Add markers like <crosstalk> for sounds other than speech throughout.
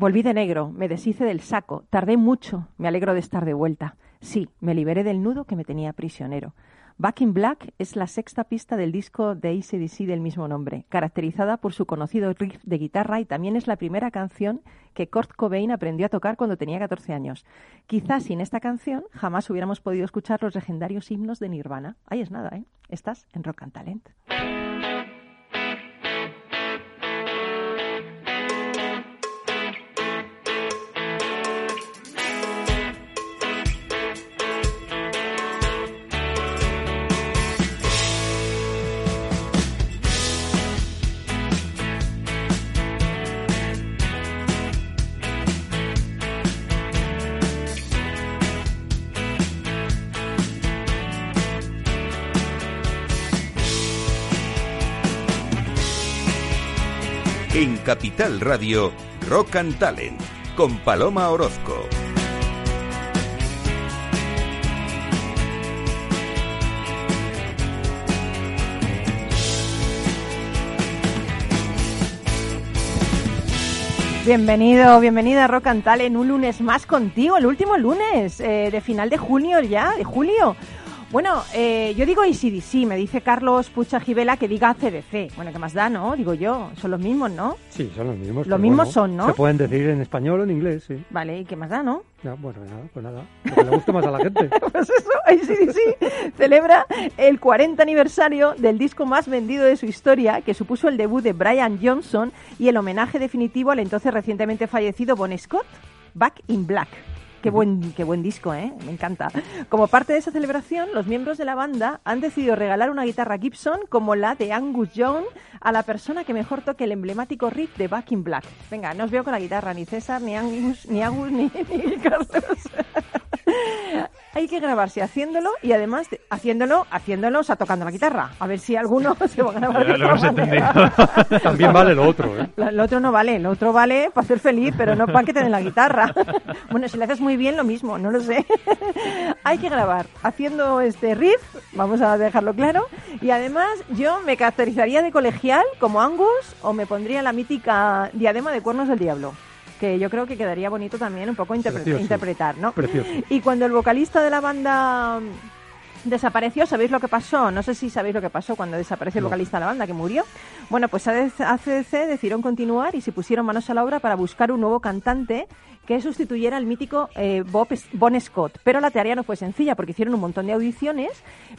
Volví de negro, me deshice del saco, tardé mucho, me alegro de estar de vuelta. Sí, me liberé del nudo que me tenía prisionero. Back in Black es la sexta pista del disco de ACDC del mismo nombre, caracterizada por su conocido riff de guitarra y también es la primera canción que Kurt Cobain aprendió a tocar cuando tenía 14 años. Quizás sin esta canción jamás hubiéramos podido escuchar los legendarios himnos de Nirvana. Ahí es nada, ¿eh? Estás en Rock and Talent. Radio, Rock and Talent, con Paloma Orozco. Bienvenido, bienvenida a Rock and Talent, un lunes más contigo, el último lunes eh, de final de junio ya, de julio. Bueno, eh, yo digo ACDC, me dice Carlos Pucha Givela que diga CDC. Bueno, ¿qué más da, no? Digo yo, son los mismos, ¿no? Sí, son los mismos. Los mismos bueno, son, ¿no? Se pueden decir en español o en inglés, sí. Vale, ¿y qué más da, no? Ya, bueno, nada, pues nada. Lo que le guste más a la gente. <laughs> Pues eso, ACDC <laughs> celebra el 40 aniversario del disco más vendido de su historia, que supuso el debut de Brian Johnson y el homenaje definitivo al entonces recientemente fallecido Bon Scott, Back in Black. Qué buen, qué buen disco, ¿eh? Me encanta. Como parte de esa celebración, los miembros de la banda han decidido regalar una guitarra Gibson como la de Angus Young a la persona que mejor toque el emblemático riff de Back in Black. Venga, no os veo con la guitarra, ni César, ni Angus, ni Angus, ni, <laughs> ni Carlos. Hay que grabarse haciéndolo y además de- haciéndolo, haciéndolo, o sea, tocando la guitarra. A ver si alguno <laughs> se va a grabar. de manera. <laughs> También vale lo otro, ¿eh? Lo otro no vale, lo otro vale para ser feliz, pero no para que te den la guitarra. <laughs> Bueno, si lo haces muy bien, lo mismo, no lo sé. Hay que grabar haciendo este riff, vamos a dejarlo claro. Y además, yo me caracterizaría de colegial como Angus o me pondría la mítica diadema de cuernos del diablo. Que yo creo que quedaría bonito también un poco interpre- Precioso. interpretar, ¿no? Precioso. Y cuando el vocalista de la banda desapareció, ¿sabéis lo que pasó? No sé si sabéis lo que pasó cuando desapareció el vocalista de la banda, que murió. Bueno, pues ACDC decidieron continuar y se pusieron manos a la obra para buscar un nuevo cantante que sustituyera al mítico eh, Bob Bon Scott. Pero la tarea no fue sencilla porque hicieron un montón de audiciones,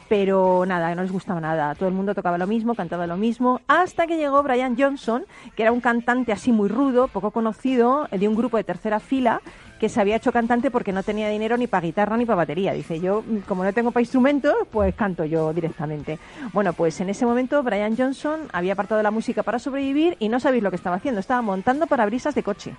pero nada, no les gustaba nada. Todo el mundo tocaba lo mismo, cantaba lo mismo, hasta que llegó Brian Johnson, que era un cantante así muy rudo, poco conocido, eh, de un grupo de tercera fila, que se había hecho cantante porque no tenía dinero ni para guitarra ni para batería. Dice, yo mm, como no tengo para instrumentos, pues canto yo directamente. Bueno, pues en ese momento Brian Johnson había apartado la música para sobrevivir y no sabéis lo que estaba haciendo, estaba montando parabrisas de coche.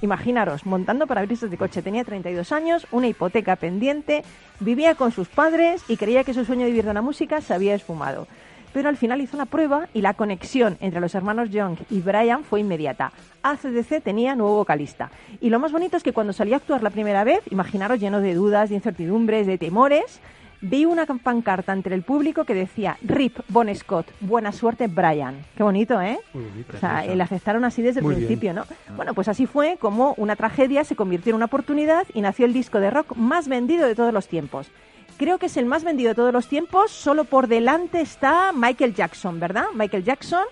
Imaginaros, montando parabrisas de coche. Tenía 32 años, una hipoteca pendiente, vivía con sus padres y creía que su sueño de vivir de la música se había esfumado. Pero al final hizo la prueba y la conexión entre los hermanos Young y Brian fue inmediata. ACDC tenía nuevo vocalista. Y lo más bonito es que cuando salió a actuar la primera vez, imaginaros lleno de dudas, de incertidumbres, de temores, vi una pancarta entre el público que decía Rip Bon Scott, buena suerte Brian. Qué bonito, ¿eh? Bonito. O sea, el aceptaron así desde el bien. principio, ¿no? Bueno, pues así fue como una tragedia se convirtió en una oportunidad y nació el disco de rock más vendido de todos los tiempos. Creo que es el más vendido de todos los tiempos, solo por delante está Michael Jackson, ¿verdad? Michael Jackson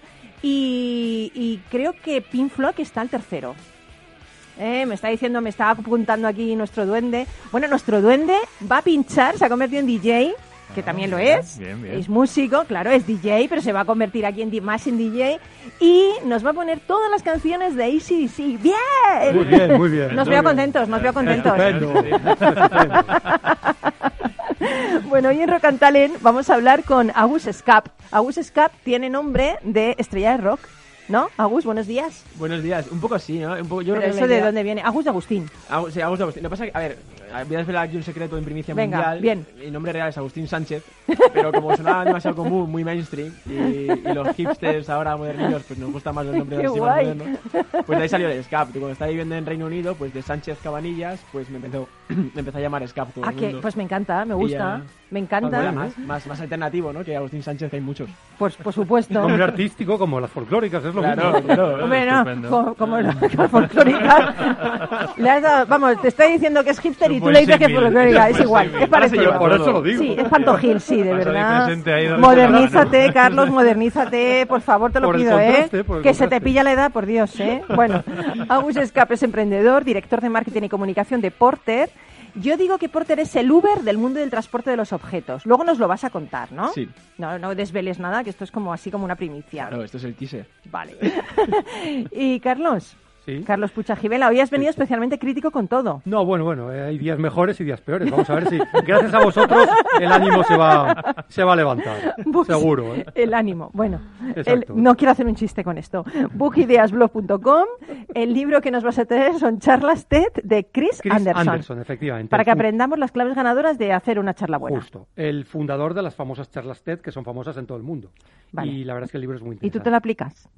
y, creo que Pink Floyd está el tercero. Eh, me está diciendo, me está apuntando aquí nuestro duende. Bueno, nuestro duende va a pinchar, se ha convertido en DJ, que también lo bien, es. bien, bien. Es músico, claro, es DJ, pero se va a convertir aquí en más en DJ. Y nos va a poner todas las canciones de ACDC. ¡Bien! Muy bien, muy bien. Nos Muy veo bien. contentos, nos veo contentos. <laughs> Bueno, hoy en Rock and Talent vamos a hablar con Agus Scap. Agus Scap tiene nombre de estrella de rock, ¿no? Agus, buenos días. Buenos días. Un poco sí, ¿no? Un poco, yo Pero creo que eso la de idea- dónde viene? Agus de Agustín. Agus- sí, Agus de Agustín. Lo que pasa es que, a ver, voy a desvelar aquí un secreto en primicia Venga, mundial. bien. Mi nombre real es Agustín Sánchez, pero como sonaba demasiado común, muy mainstream, y, y los hipsters ahora modernillos, pues nos gusta más el nombre de los modernos. Pues de ahí salió el Scap. Y cuando estaba viviendo en Reino Unido, pues de Sánchez Cabanillas, pues me empezó, <clears throat> me empezó a llamar Scap todo Ah, el que, pues me encanta, me Y gusta. Me encanta. más, más, más alternativo, ¿no? Que Agustín Sánchez, que hay muchos. Pues por supuesto. Nombre artístico como las folclóricas, es lo Claro, mismo. claro. <laughs> Hombre, no, como, como la <laughs> la folclórica. Le has dado- vamos, te está diciendo que es hipster y tú le dices que es folclórica. Es igual, es parecido. Por eso lo digo. Sí, es pantojil, sí, de verdad. Modernízate, Carlos, modernízate, por favor, te lo pido, ¿eh? Que se te pilla la edad, por Dios, ¿eh? Bueno, <laughs> Agus Escape es emprendedor, director de marketing y comunicación de Porter. Yo digo que Porter es el Uber del mundo del transporte de los objetos. Luego nos lo vas a contar, ¿no? Sí. No, no desveles nada, que esto es como así como una primicia. Claro, esto es el teaser. Vale. <laughs> y Carlos, Sí. Carlos Puchajivela, hoy has venido especialmente crítico con todo. No, bueno, bueno, eh, hay días mejores y días peores. Vamos a ver si, gracias a vosotros, el ánimo se va, se va a levantar. Seguro, ¿eh? El ánimo. Bueno, el- no quiero hacer un chiste con esto. Bookideasblog.com. El libro que nos vas a traer son charlas TED de Chris, Chris Anderson. Anderson, efectivamente. Para que aprendamos las claves ganadoras de hacer una charla buena. Justo. El fundador de las famosas charlas TED, que son famosas en todo el mundo. Vale. Y la verdad es que el libro es muy ¿Y interesante. tú te lo aplicas?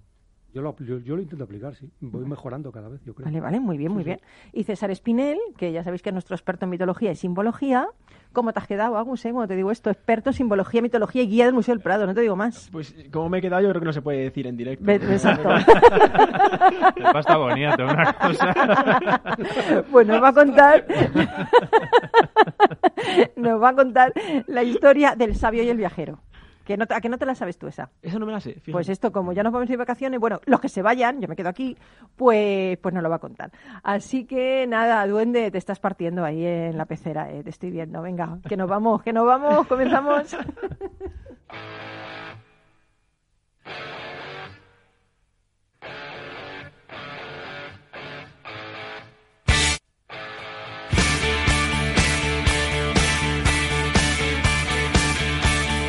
Yo, lo, yo, yo lo intento aplicar, sí. Voy mejorando cada vez, yo creo. Vale, vale, muy bien, muy Sí, sí. bien. Y César Espinel, que ya sabéis que es nuestro experto en mitología y simbología. ¿Cómo te has quedado, Agus, eh, cuando te digo esto? Experto en simbología, mitología y guía del Museo del Prado, no te digo más. Pues como me he quedado, yo creo que no se puede decir en directo. Exacto. <laughs> Pasta bonita, una cosa. <laughs> Pues nos va a contar. <laughs> nos va a contar la historia del sabio y el viajero. Que no ¿A que no te la sabes tú esa? Eso no me la sé, fíjate. Pues esto, como ya nos vamos a ir de vacaciones, bueno, los que se vayan, yo me quedo aquí, pues, pues nos lo va a contar. Así que nada, duende, te estás partiendo ahí en la pecera, eh, te estoy viendo. Venga, que nos vamos, que nos vamos, comenzamos. <laughs>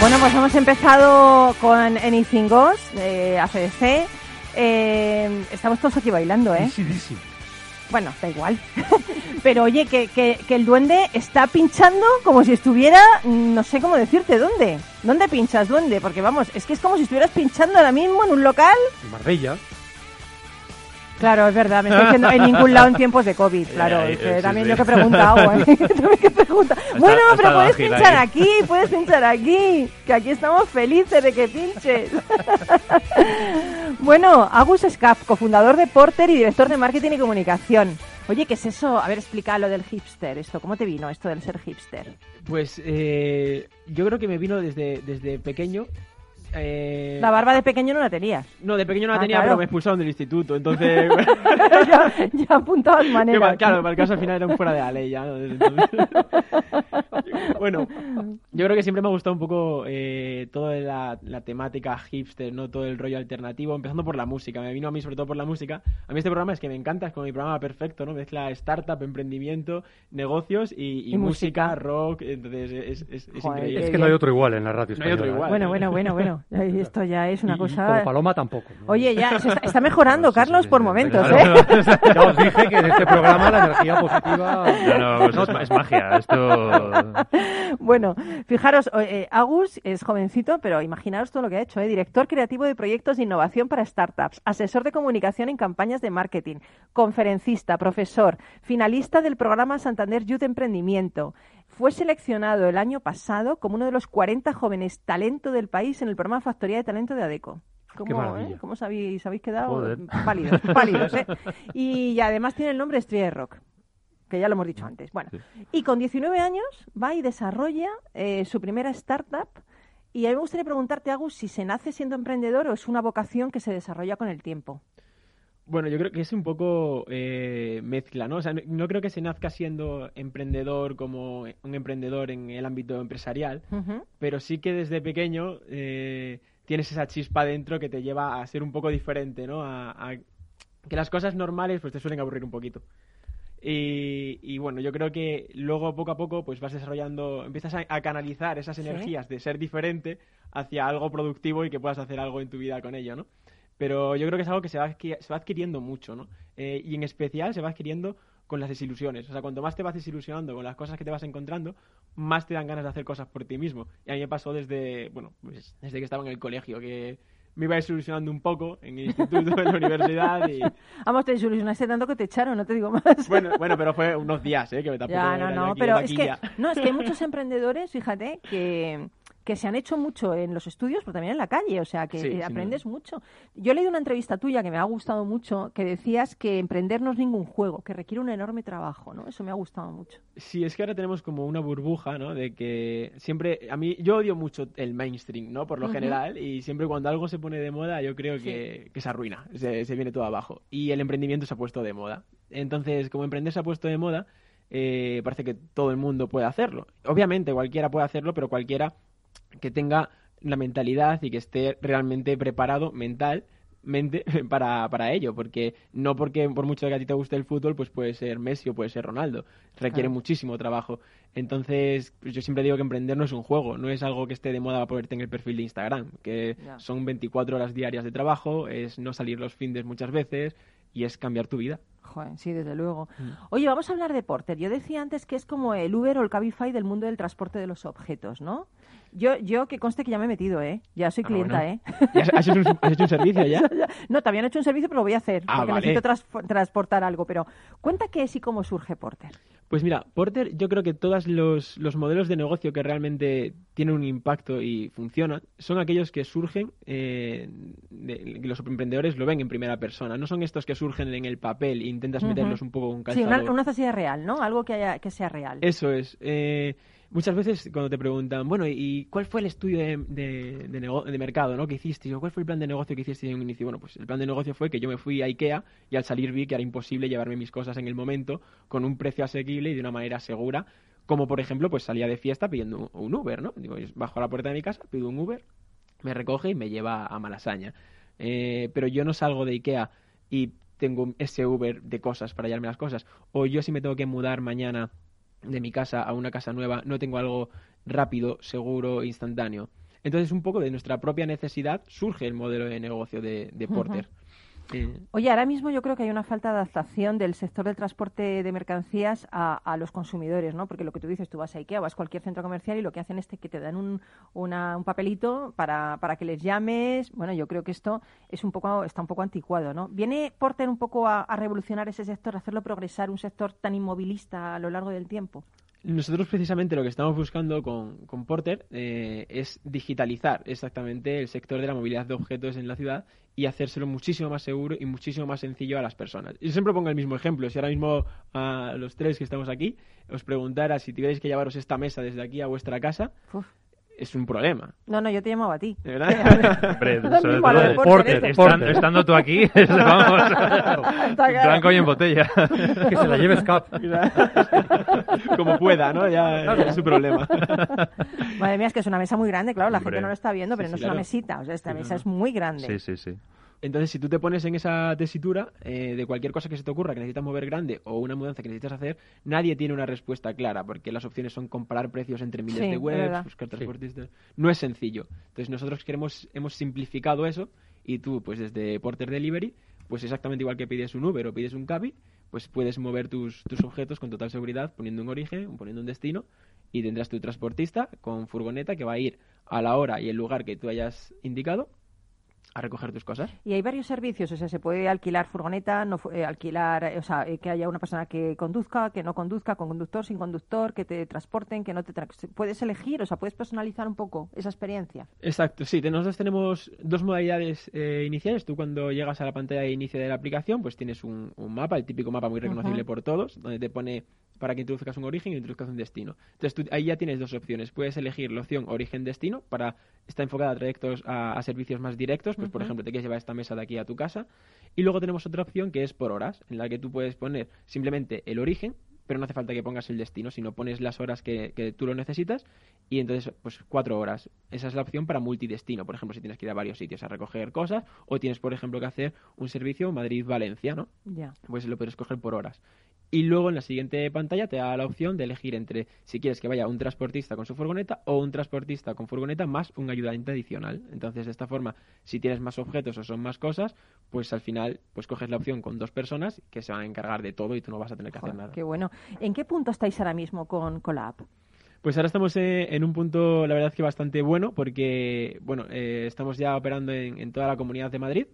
Bueno, pues hemos empezado con Anything Goes, de ACDC. Eh, estamos todos aquí bailando, ¿eh? Easy, easy. Bueno, da igual. <laughs> Pero oye, que, que, que el duende está pinchando como si estuviera, no sé cómo decirte, ¿dónde? ¿Dónde pinchas, duende? Porque vamos, es que es como si estuvieras pinchando ahora mismo en un local. En Marbella. Claro, es verdad, me estoy diciendo en ningún lado en tiempos de COVID, claro. Sí, también sí. yo que he preguntado, <laughs> ¿eh? <laughs> También que pregunta. Bueno, pero puedes pinchar ahí. aquí, puedes pinchar aquí, que aquí estamos felices de que pinches. <laughs> bueno, Agus Scap, cofundador de Porter y director de marketing y comunicación. Oye, ¿qué es eso? A ver, explica lo del hipster, esto, ¿cómo te vino esto del ser hipster? Pues eh, yo creo que me vino desde, desde pequeño. Eh, La barba de pequeño no la tenías. No, de pequeño no la Ah, tenía, claro. pero me expulsaron del instituto, entonces... <laughs> ya, ya apuntabas maneras. claro, para el caso al final era un fuera de la ley ya. ¿no? Desde entonces. <laughs> bueno, yo creo que siempre me ha gustado un poco eh, toda la, la temática hipster, no todo el rollo alternativo, empezando por la música. Me vino a mí sobre todo por la música. A mí este programa es que me encanta, es como mi programa perfecto, ¿no? Mezcla startup, emprendimiento, negocios y, y Y música, música. rock, entonces es, es, es Joder, increíble. Es que no hay otro igual en la radio No hay otro igual. Bueno, bueno, bueno, bueno. Esto ya es una Y- y cosa... como Paloma tampoco. ¿no? Oye, ya se está, está mejorando, <laughs> Carlos, sí, por momentos, ¿eh? <laughs> Ya os dije que en este programa la energía positiva... No, no, pues es, ma- es magia. Esto. <laughs> Bueno, fijaros, eh, Agus es jovencito, pero imaginaros todo lo que ha hecho, ¿eh? Director creativo de proyectos de innovación para startups, asesor de comunicación en campañas de marketing, conferencista, profesor, finalista del programa Santander Youth Emprendimiento. Fue seleccionado el año pasado como uno de los 40 jóvenes talento del país en el programa Factoría de Talento de ADECO. ¿Cómo, eh? ¿Cómo os habéis, quedado? Joder. Pálidos, <laughs> pálidos, ¿eh? Y además tiene el nombre Estrella de Rock que ya lo hemos dicho antes. Bueno, y con 19 años va y desarrolla eh, su primera startup. Y a mí me gustaría preguntarte, Agus, si se nace siendo emprendedor o es una vocación que se desarrolla con el tiempo. Bueno, yo creo que es un poco eh, mezcla, ¿no? O sea, no, no creo que se nazca siendo emprendedor como un emprendedor en el ámbito empresarial, pero sí que desde pequeño eh, tienes esa chispa dentro que te lleva a ser un poco diferente, ¿no? A, a que las cosas normales pues te suelen aburrir un poquito. Y, y bueno, yo creo que luego poco a poco pues vas desarrollando, empiezas a, a canalizar esas Sí. energías de ser diferente hacia algo productivo y que puedas hacer algo en tu vida con ello, ¿no? Pero yo creo que es algo que se va, se va adquiriendo mucho, ¿no? Eh, y en especial se va adquiriendo con las desilusiones. O sea, cuanto más te vas desilusionando con las cosas que te vas encontrando, más te dan ganas de hacer cosas por ti mismo. Y a mí me pasó desde, bueno, pues desde que estaba en el colegio, que me iba desilusionando un poco en el instituto, en la universidad y... <laughs> Vamos, te desilusionaste tanto que te echaron, no te digo más. Bueno, bueno, pero fue <laughs> unos días, ¿eh? Que tampoco ya, no, no, pero es que, no, es que hay muchos <laughs> emprendedores, fíjate, que, que se han hecho mucho en los estudios, pero también en la calle, o sea, que Sí, eh, aprendes mucho. Yo leído una entrevista tuya que me ha gustado mucho, que decías que emprender no es ningún juego, que requiere un enorme trabajo, ¿no? Eso me ha gustado mucho. Sí, es que ahora tenemos como una burbuja, ¿no? De que siempre, a mí, yo odio mucho el mainstream, ¿no? Por lo general, y siempre cuando algo se pone de moda, yo creo que, que se arruina, se, se viene todo abajo. Y el emprendimiento se ha puesto de moda. Entonces, como emprender se ha puesto de moda, eh, parece que todo el mundo puede hacerlo. Obviamente, cualquiera puede hacerlo, pero cualquiera que tenga la mentalidad y que esté realmente preparado mentalmente <laughs> para, para ello, porque no porque por mucho que a ti te guste el fútbol, pues puede ser Messi o puede ser Ronaldo, requiere Claro. muchísimo trabajo. Entonces, pues yo siempre digo que emprender no es un juego, no es algo que esté de moda para ponerte en el perfil de Instagram, que son 24 horas diarias de trabajo, es no salir los fines muchas veces y es cambiar tu vida. Joder, sí, desde luego. Mm. Oye, vamos a hablar de Porter. Yo decía antes que es como el Uber o el Cabify del mundo del transporte de los objetos, ¿no? Yo, yo que conste que ya me he metido, ¿eh? Ya soy Ah, clienta, bueno. ¿eh? ¿Y ¿Has, hecho un, has hecho un servicio <laughs> ya? No, todavía no he hecho un servicio, pero lo voy a hacer. Ah, porque vale. necesito trans- transportar algo. Pero cuenta qué es y cómo surge Porter. Pues mira, Porter, yo creo que todos los, los modelos de negocio que realmente tienen un impacto y funcionan son aquellos que surgen, eh, de- que los emprendedores lo ven en primera persona. No son estos que surgen en el papel e intentas meterlos un poco con Sí, calzador. una, una necesidad real, ¿no? Algo que, haya, que sea real. Eso es. Eh, muchas veces cuando te preguntan, bueno, ¿y cuál fue el estudio de, de, mercado ¿no? que hiciste? ¿Cuál fue el plan de negocio que hiciste en un inicio? Bueno, pues el plan de negocio fue que yo me fui a Ikea y al salir vi que era imposible llevarme mis cosas en el momento con un precio asequible y de una manera segura. Como por ejemplo, pues salía de fiesta pidiendo un, Uber, ¿no? Digo, bajo la puerta de mi casa, pido un Uber, me recoge y me lleva a Malasaña. Eh, pero yo no salgo de Ikea y tengo ese Uber de cosas para llevarme las cosas. O yo si me tengo que mudar mañana de mi casa a una casa nueva, no tengo algo rápido, seguro, instantáneo. Entonces, un poco de nuestra propia necesidad surge el modelo de negocio de, de Porter. Oye, ahora mismo yo creo que hay una falta de adaptación del sector del transporte de mercancías a, a los consumidores, ¿no? Porque lo que tú dices, tú vas a Ikea, vas a cualquier centro comercial y lo que hacen es que te dan un, una- un papelito para, para que les llames. Bueno, yo creo que esto es un poco, está un poco anticuado, ¿no? ¿Viene Porter un poco a, a revolucionar ese sector, a hacerlo progresar, un sector tan inmovilista a lo largo del tiempo? Nosotros precisamente lo que estamos buscando con, con Porter eh, es digitalizar exactamente el sector de la movilidad de objetos en la ciudad y hacérselo muchísimo más seguro y muchísimo más sencillo a las personas. Yo siempre pongo el mismo ejemplo. Si ahora mismo a los tres que estamos aquí os preguntara si tuvierais que llevaros esta mesa desde aquí a vuestra casa, es un problema. No, no, yo te llamaba a ti. ¿De verdad? <laughs> Hombre, sobre todo lo de Porter, Porter, Porter. esto. Estan- estando tú aquí, es- <laughs> vamos, claro. blanco y en botella. Que se la lleves cap. <laughs> Como pueda, ¿no? Ya es su problema. Madre mía, es que es una mesa muy grande, claro, la Hombre. gente no lo está viendo, pero Sí, no sí, es una claro. mesita, o sea, esta Sí, mesa no, es muy grande. Sí, sí, sí. Entonces, si tú te pones en esa tesitura eh, de cualquier cosa que se te ocurra que necesitas mover grande o una mudanza que necesitas hacer, nadie tiene una respuesta clara, porque las opciones son comparar precios entre miles Sí, de webs, verdad. buscar transportistas. No es sencillo. Entonces, nosotros queremos, hemos simplificado eso y tú, pues desde Porter Delivery, pues exactamente igual que pides un Uber o pides un Cabi, pues puedes mover tus, tus objetos con total seguridad poniendo un origen, poniendo un destino y tendrás tu transportista con furgoneta que va a ir a la hora y el lugar que tú hayas indicado a recoger tus cosas. Y hay varios servicios, o sea, se puede alquilar furgoneta, no eh, alquilar, eh, o sea, eh, que haya una persona que conduzca, que no conduzca, con conductor, sin conductor, que te transporten, que no te... tra- Puedes elegir, o sea, puedes personalizar un poco esa experiencia. Exacto, sí, nosotros tenemos dos modalidades eh, iniciales. Tú cuando llegas a la pantalla de inicio de la aplicación, pues tienes un, un mapa, el típico mapa muy reconocible por todos, donde te pone para que introduzcas un origen y introduzcas un destino. Entonces tú ahí ya tienes dos opciones. Puedes elegir la opción origen-destino para está enfocada a trayectos a, a servicios más directos, pues por ejemplo te quieres llevar esta mesa de aquí a tu casa. Y luego tenemos otra opción que es por horas, en la que tú puedes poner simplemente el origen, pero no hace falta que pongas el destino, sino pones las horas que, que tú lo necesitas y entonces pues cuatro horas. Esa es la opción para multidestino, por ejemplo, si tienes que ir a varios sitios a recoger cosas o tienes, por ejemplo, que hacer un servicio Madrid-Valencia, ¿no? Ya. Pues lo puedes escoger por horas. Y luego en la siguiente pantalla te da la opción de elegir entre si quieres que vaya un transportista con su furgoneta o un transportista con furgoneta más un ayudante adicional. Entonces, de esta forma, si tienes más objetos o son más cosas, pues al final pues coges la opción con dos personas que se van a encargar de todo y tú no vas a tener que hacer Joder, nada. qué bueno. ¿En qué punto estáis ahora mismo con, con la app? Pues ahora estamos eh, en un punto, la verdad que bastante bueno, porque bueno, eh, estamos ya operando en, en toda la comunidad de Madrid.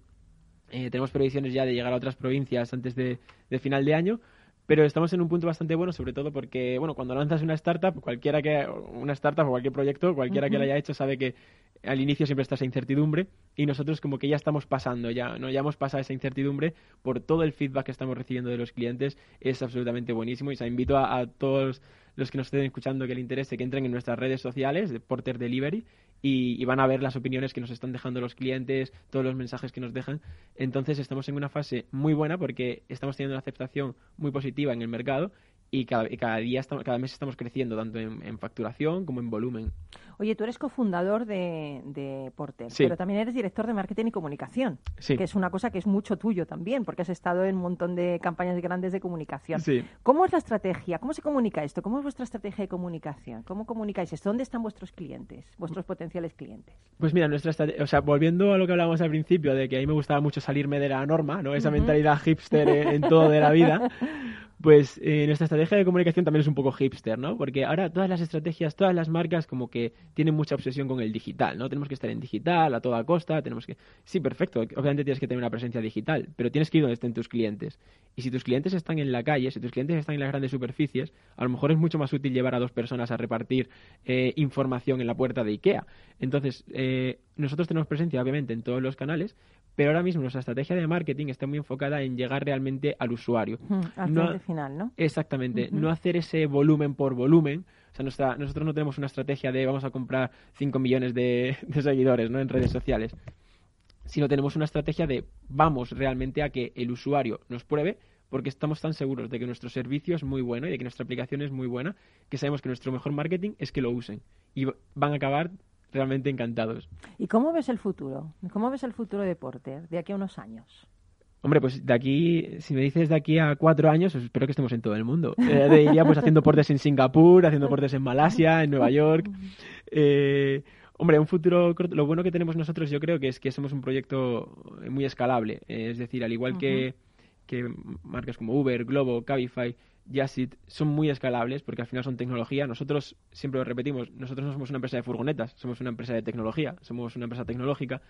Eh, tenemos previsiones ya de llegar a otras provincias antes de, de final de año, pero estamos en un punto bastante bueno, sobre todo porque, bueno, cuando lanzas una startup, cualquiera que una startup o cualquier proyecto, cualquiera que lo haya hecho sabe que al inicio siempre está esa incertidumbre y nosotros como que ya estamos pasando ya, no ya hemos pasado esa incertidumbre por todo el feedback que estamos recibiendo de los clientes. Es absolutamente buenísimo y se invito a, a todos los que nos estén escuchando que le interese que entren en nuestras redes sociales de Porter Delivery y, y van a ver las opiniones que nos están dejando los clientes, todos los mensajes que nos dejan. Entonces estamos en una fase muy buena porque estamos teniendo una aceptación muy positiva en el mercado y cada, y cada día estamos, cada mes estamos creciendo tanto en, en facturación como en volumen. Oye, tú eres cofundador de, de Porter, Sí. pero también eres director de marketing y comunicación, Sí. que es una cosa que es mucho tuyo también, porque has estado en un montón de campañas grandes de comunicación. Sí. ¿Cómo es la estrategia? ¿Cómo se comunica esto? ¿Cómo es vuestra estrategia de comunicación? ¿Cómo comunicáis esto? ¿Dónde están vuestros clientes, vuestros potenciales clientes? Pues mira, nuestra o sea, volviendo a lo que hablábamos al principio, de que a mí me gustaba mucho salirme de la norma, ¿no? Esa mentalidad hipster en, en todo de la vida, <laughs> pues eh, nuestra estrategia de comunicación también es un poco hipster, ¿no? Porque ahora todas las estrategias, todas las marcas como que tienen mucha obsesión con el digital, ¿no? Tenemos que estar en digital a toda costa, tenemos que... Sí, perfecto, obviamente tienes que tener una presencia digital, pero tienes que ir donde estén tus clientes. Y si tus clientes están en la calle, si tus clientes están en las grandes superficies, a lo mejor es mucho más útil llevar a dos personas a repartir eh, información en la puerta de IKEA. Entonces, eh, nosotros tenemos presencia, obviamente, en todos los canales, pero ahora mismo nuestra estrategia de marketing está muy enfocada en llegar realmente al usuario. Hmm, al No- final, ¿no? Exactamente, no hacer ese volumen por volumen. O sea, nuestra- nosotros no tenemos una estrategia de vamos a comprar 5 millones de, de seguidores ¿no? en redes sociales, sino tenemos una estrategia de vamos realmente a que el usuario nos pruebe porque estamos tan seguros de que nuestro servicio es muy bueno y de que nuestra aplicación es muy buena que sabemos que nuestro mejor marketing es que lo usen y van a acabar realmente encantados. ¿Y cómo ves el futuro? ¿Cómo ves el futuro de Porter de aquí a unos años? Hombre, pues de aquí, si me dices de aquí a cuatro años, pues espero que estemos en todo el mundo. <laughs> Eh, te diría pues haciendo portes en Singapur, haciendo portes en Malasia, en Nueva <laughs> York. Eh, hombre, un futuro corto. Lo bueno que tenemos nosotros, yo creo que es que somos un proyecto muy escalable. Eh, es decir, al igual que, que marcas como Uber, Globo, Cabify, Jasit son muy escalables porque al final son tecnología. Nosotros, siempre lo repetimos, nosotros no somos una empresa de furgonetas, somos una empresa de tecnología, somos una empresa tecnológica.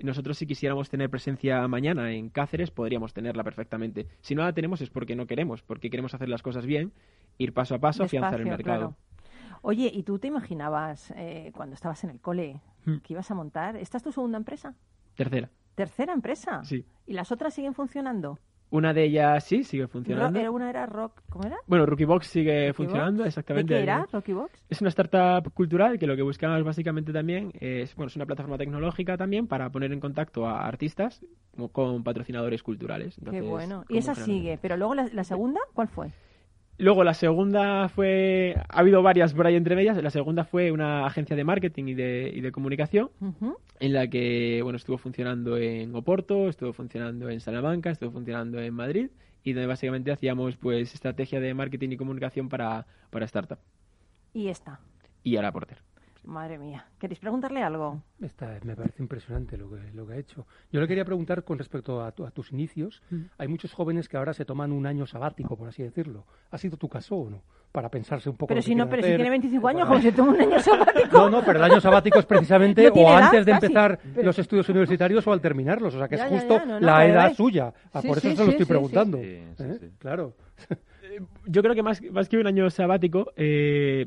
Nosotros si quisiéramos tener presencia mañana en Cáceres, podríamos tenerla perfectamente. Si no la tenemos es porque no queremos, porque queremos hacer las cosas bien, ir paso a paso, afianzar el Despacio, mercado. claro. Oye, ¿y tú te imaginabas eh, cuando estabas en el cole Hmm. que ibas a montar? ¿Esta es tu segunda empresa? Tercera, ¿Tercera empresa? sí. ¿Y las otras siguen funcionando? Una de ellas sí, sigue funcionando. era- una era rock, ¿cómo era? Bueno, Rookie Box sigue Rocky funcionando, Box. exactamente. ¿De qué era Rocky Box? Es una startup cultural que lo que buscamos básicamente también es, bueno, es una plataforma tecnológica también para poner en contacto a artistas con patrocinadores culturales. Qué bueno. Y esa sigue, pero luego la, la segunda, ¿cuál fue? Luego la segunda fue, ha habido varias por ahí entre medias. La segunda fue una agencia de marketing y de, y de comunicación en la que, bueno, estuvo funcionando en Oporto, estuvo funcionando en Salamanca, estuvo funcionando en Madrid y donde básicamente hacíamos pues estrategia de marketing y comunicación para, para startup. Y esta. Y ahora Porter. Madre mía. ¿Queréis preguntarle algo? Esta, me parece impresionante lo que, lo que ha hecho. Yo le quería preguntar con respecto a, tu- a tus inicios. Hay muchos jóvenes que ahora se toman un año sabático, por así decirlo. ¿Ha sido tu caso o no? Para pensarse un poco Pero lo que si no, pero si tiene 25 o años, para- como se toma un año sabático. No, no, pero el año sabático es precisamente <laughs> No o edad, antes de casi. empezar Pero- los estudios universitarios o al terminarlos. O sea, que Ya, es justo ya, no, no, la edad ves. suya. Ah, Sí, por eso sí, se lo sí, estoy sí, preguntando. sí. Sí, sí, ¿Eh? sí. Claro. Yo creo que más, más que un año sabático, eh,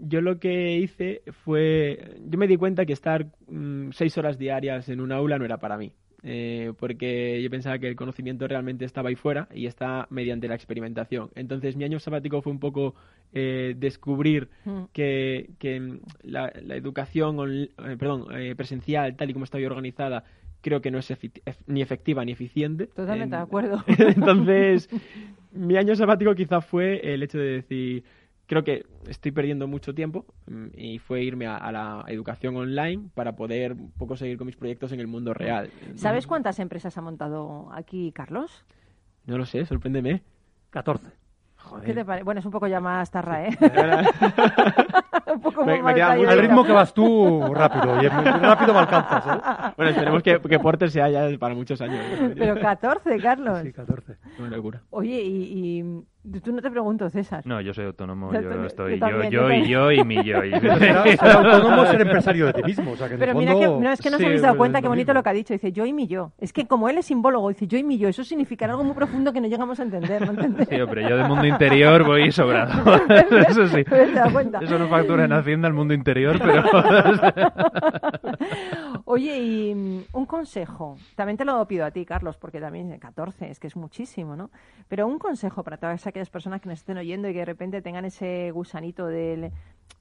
yo lo que hice fue, yo me di cuenta que estar mm, seis horas diarias en un aula no era para mí. eh, porque yo pensaba que el conocimiento realmente estaba ahí fuera y está mediante la experimentación. Entonces mi año sabático fue un poco eh, descubrir Mm. que, que, la, la educación eh, perdón, presencial, tal y como está hoy organizada, creo que no es ni efectiva ni eficiente. Totalmente En- de acuerdo. <laughs> Entonces, mi año sabático quizá fue el hecho de decir, creo que estoy perdiendo mucho tiempo mm, y fue irme a, a la educación online para poder un poco seguir con mis proyectos en el mundo real. ¿Sabes cuántas empresas ha montado aquí Carlos? No lo sé, sorpréndeme. 14. ¿Qué te parece? Bueno, es un poco ya más tarra, ¿eh? <laughs> un poco Me- más me mal queda. Al ritmo que vas tú, rápido. Y rápido me alcanzas. ¿eh? Bueno, esperemos que, que Porter sea ya para muchos años. Pero 14, Carlos. Sí, 14. Una locura. Oye, y, y tú no te pregunto, César. No, yo soy autónomo, Yo estoy yo yo, también, yo, yo y yo y mi yo. y- <laughs> autónomo ser empresario de ti mismo. O sea, que en Pero mira fondo- que, no, es que no Sí, os habéis dado pues cuenta es qué bonito mismo. lo que ha dicho. Dice yo y mi yo. Es que como él es simbólogo, dice yo y mi yo. Eso significará algo muy profundo que no llegamos a entender, ¿no entendés? Sí, hombre, yo del mundo interior voy sobrado. <laughs> Eso sí. ¿Te das cuenta? Eso no factura en Hacienda el mundo interior, pero... <laughs> Oye, y mm, un consejo. También te lo pido a ti, Carlos, porque también 14 es que es muchísimo, ¿no? Pero un consejo para todas aquellas personas que nos estén oyendo y que de repente tengan ese gusanito del,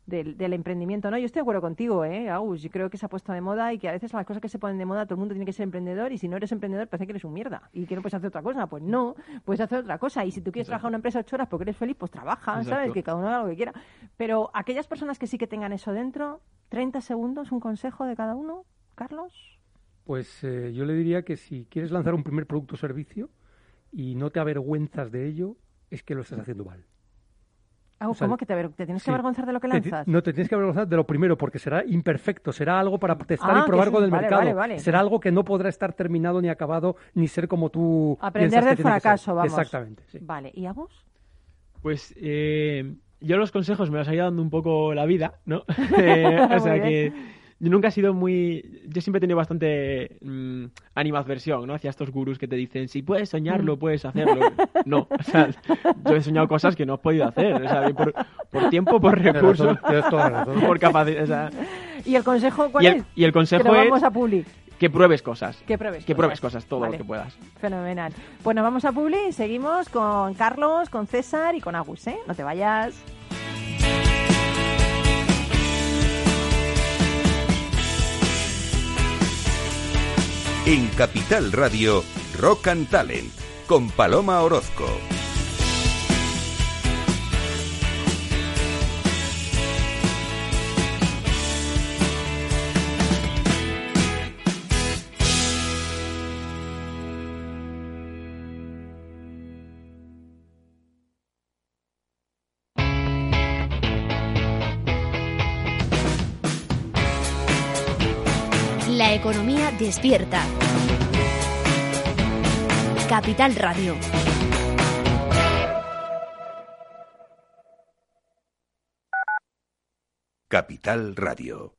del, del emprendimiento, ¿no? Yo estoy de acuerdo contigo, ¿eh, Agus? Yo creo que se ha puesto de moda y que a veces las cosas que se ponen de moda todo el mundo tiene que ser emprendedor y si no eres emprendedor parece que eres un mierda y que no puedes hacer otra cosa. Pues no, puedes hacer otra cosa. Y si tú quieres trabajar en una empresa ocho horas porque eres feliz, pues trabaja, ¿sabes? Que cada uno haga lo que quiera. Pero aquellas personas que sí que tengan eso dentro, 30 segundos, un consejo de cada uno, Carlos. Pues eh, yo le diría que si quieres lanzar un primer producto o servicio y no te avergüenzas de ello, es que lo estás haciendo mal. Ah, O sea, ¿Cómo que te, aver- te tienes que sí. avergonzar de lo que Te lanzas? no te tienes que avergonzar de lo primero porque será imperfecto, será algo para testar Ah, y que probar con el vale, mercado. vale, vale. Será algo que no podrá estar terminado ni acabado ni ser como tú Aprender que del que fracaso, vamos. Exactamente. sí. Vale, ¿y Agus? Pues eh, yo los consejos me los ha ido dando un poco la vida, ¿no? <laughs> Eh, o sea que yo nunca he sido muy... Yo siempre he tenido bastante mm, animadversión, ¿no? Hacia estos gurús que te dicen, si puedes soñarlo, Mm. puedes hacerlo. No, o sea, yo he soñado cosas que no he podido hacer, o sea, por, por tiempo, por recursos, razón, tienes toda la razón. por capacidad, o sea... ¿Y el consejo cuál Y el, es? y el que consejo es vamos a Publi. que pruebes cosas. Que pruebes Que cosas. pruebes cosas, todo Vale. lo que puedas. Fenomenal. Bueno, vamos a Publi y seguimos con Carlos, con César y con Agus, ¿eh? No te vayas. En Capital Radio, Rock and Talent, con Paloma Orozco. La economía despierta. Capital Radio. Capital Radio.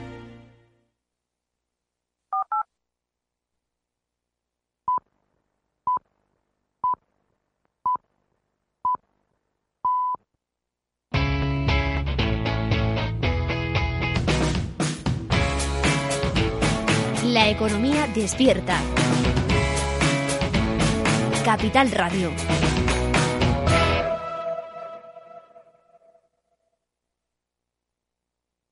La economía despierta. Capital Radio.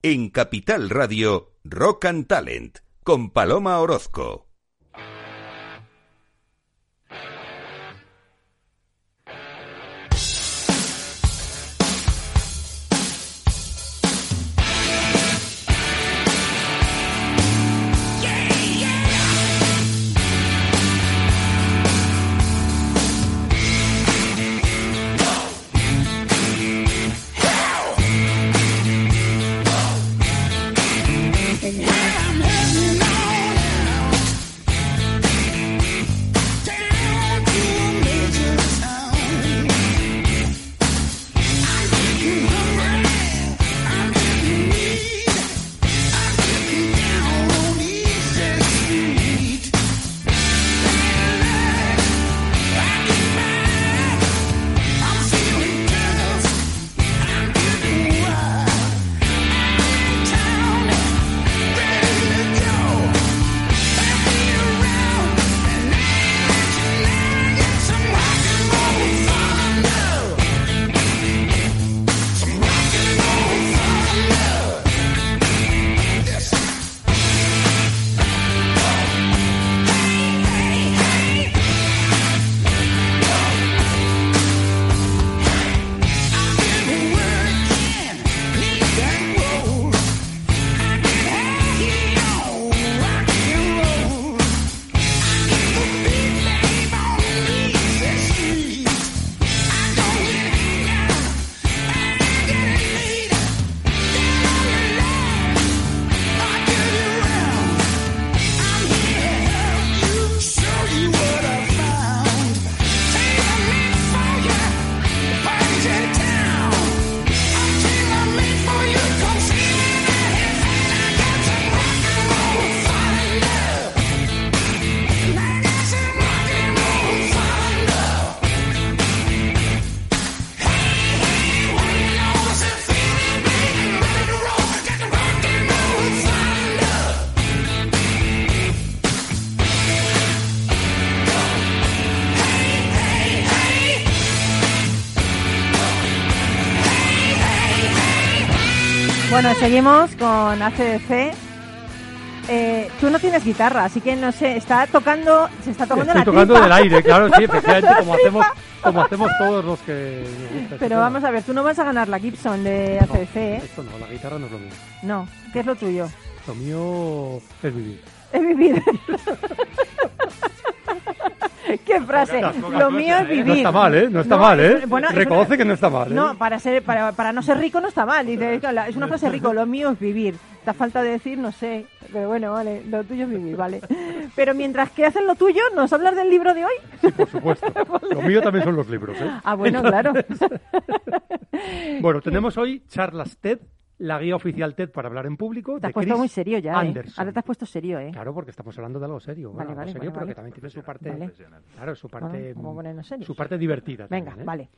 En Capital Radio, Rock and Talent, con Paloma Orozco. Bueno, seguimos con ACDC. Eh, tú no tienes guitarra, así que no sé, está tocando, se está tocando Estoy la tocando tripa. del aire, claro, sí, <laughs> efectivamente, como hacemos, como hacemos todos los que este Pero vamos a ver, tú no vas a ganar la Gibson de No, ACDC, ¿eh? Esto no, la guitarra no es lo mío. No, ¿qué es lo tuyo? Lo mío es vivir. Es vivir. <laughs> <laughs> ¿Qué frase? Lo mío es vivir. No está mal, ¿eh? No está No, mal, ¿eh? es- bueno, es Reconoce una- que no está mal, ¿eh? No, para, ser, para, para no ser rico no está mal. Dice, es una frase rico, lo mío es vivir. Te falta de decir, no sé. Pero bueno, vale, lo tuyo es vivir, vale. Pero mientras que haces lo tuyo, ¿nos hablas del libro de hoy? Sí, por supuesto. <laughs> Lo mío también son los libros, ¿eh? Ah, bueno, claro. <laughs> Bueno, tenemos hoy charlas TED, la guía oficial TED para hablar en público. Te de has puesto Chris muy serio ya, ¿eh? Anderson. Ahora te has puesto serio, ¿eh? Claro, porque estamos hablando de algo serio. Vale, Bueno, algo vale, serio, vale, pero vale. que también tiene su parte, Vale. claro, su parte, vamos a ponernos serios. su parte divertida. Venga, también, ¿eh? vale.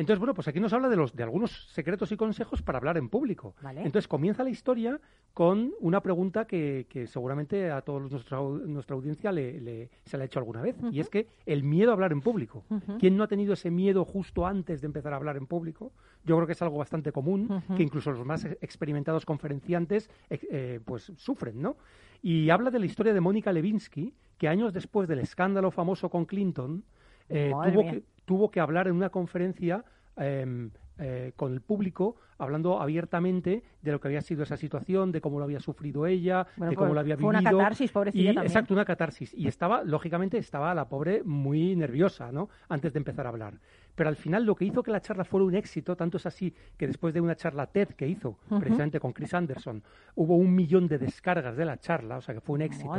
Entonces, bueno, pues aquí nos habla de, los, de algunos secretos y consejos para hablar en público. Vale. Entonces, comienza la historia con una pregunta que, que seguramente a toda nuestra, au- nuestra audiencia le, le- se le ha hecho alguna vez, y es que el miedo a hablar en público. ¿Quién no ha tenido ese miedo justo antes de empezar a hablar en público? Yo creo que es algo bastante común, que incluso los más experimentados conferenciantes eh, pues sufren, ¿no? Y habla de la historia de Mónica Lewinsky, que años después del escándalo famoso con Clinton, eh, tuvo, mía. que, tuvo que hablar en una conferencia em, eh, con el público, hablando abiertamente de lo que había sido esa situación, de cómo lo había sufrido ella, Bueno, de cómo lo había fue vivido. una catarsis, pobrecilla y, también. Exacto, una catarsis. Y estaba, lógicamente, estaba la pobre muy nerviosa, ¿no? Antes de empezar a hablar. Pero al final lo que hizo que la charla fuera un éxito, tanto es así que después de una charla TED que hizo, precisamente con Chris Anderson, hubo un millón de descargas de la charla, o sea que fue un éxito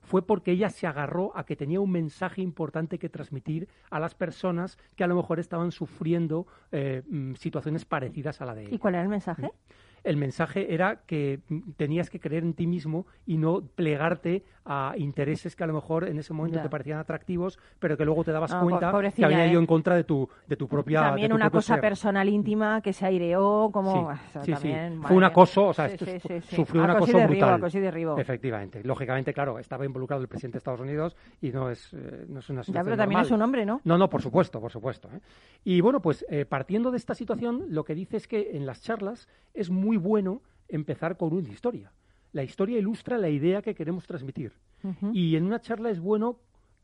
fue porque ella se agarró a que tenía un mensaje importante que transmitir a las personas que a lo mejor estaban sufriendo eh, mm, situaciones parecidas a la de ella. ¿Y cuál era el mensaje? El mensaje era que tenías que creer en ti mismo y no plegarte a intereses que a lo mejor en ese momento Ya. te parecían atractivos, pero que luego te dabas cuenta que había ¿eh? ido en contra de tu, de tu propia. de también tu una cosa ser. personal íntima que se aireó como... Sí, Ah, eso sí, sí. también, Fue madre un acoso, o sea, Sí, esto sí, es- sí, sí. sufrió un Acoso brutal. derribo. Efectivamente. Lógicamente, claro, estaba involucrado el presidente de Estados Unidos y no es, eh, no es una Ya, situación pero también normal. es un hombre, ¿no? No, no, por supuesto, por supuesto. ¿eh? Y bueno, pues eh, partiendo de esta situación, lo que dice es que en las charlas es muy bueno empezar con una historia. La historia ilustra la idea que queremos transmitir. Y en una charla es bueno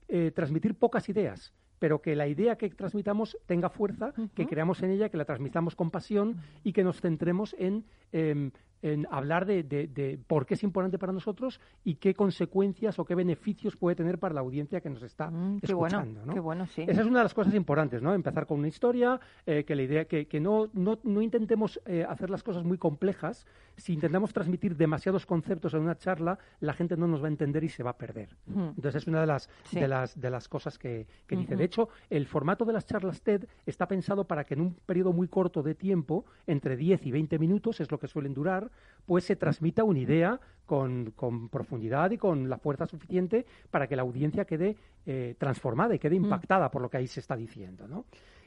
eh, transmitir pocas ideas, pero que la idea que transmitamos tenga fuerza, que creamos en ella, que la transmitamos con pasión y que nos centremos en, em, en hablar de, de- de por qué es importante para nosotros y qué consecuencias o qué beneficios puede tener para la audiencia que nos está Mm, qué bueno, escuchando. ¿no? qué bueno, sí. Esa es una de las cosas importantes, ¿no? Empezar con una historia, eh, que la idea, que, que no, no, no intentemos eh, hacer las cosas muy complejas. Si intentamos transmitir demasiados conceptos en una charla, la gente no nos va a entender y se va a perder. Entonces es una de las, Sí. de las, de las cosas que, que dice. De hecho, el formato de las charlas TED está pensado para que en un periodo muy corto de tiempo, entre 10 y 20 minutos, es lo que suelen durar, pues se transmita una idea con, con profundidad y con la fuerza suficiente para que la audiencia quede eh, transformada y quede impactada por lo que ahí se está diciendo, ¿no?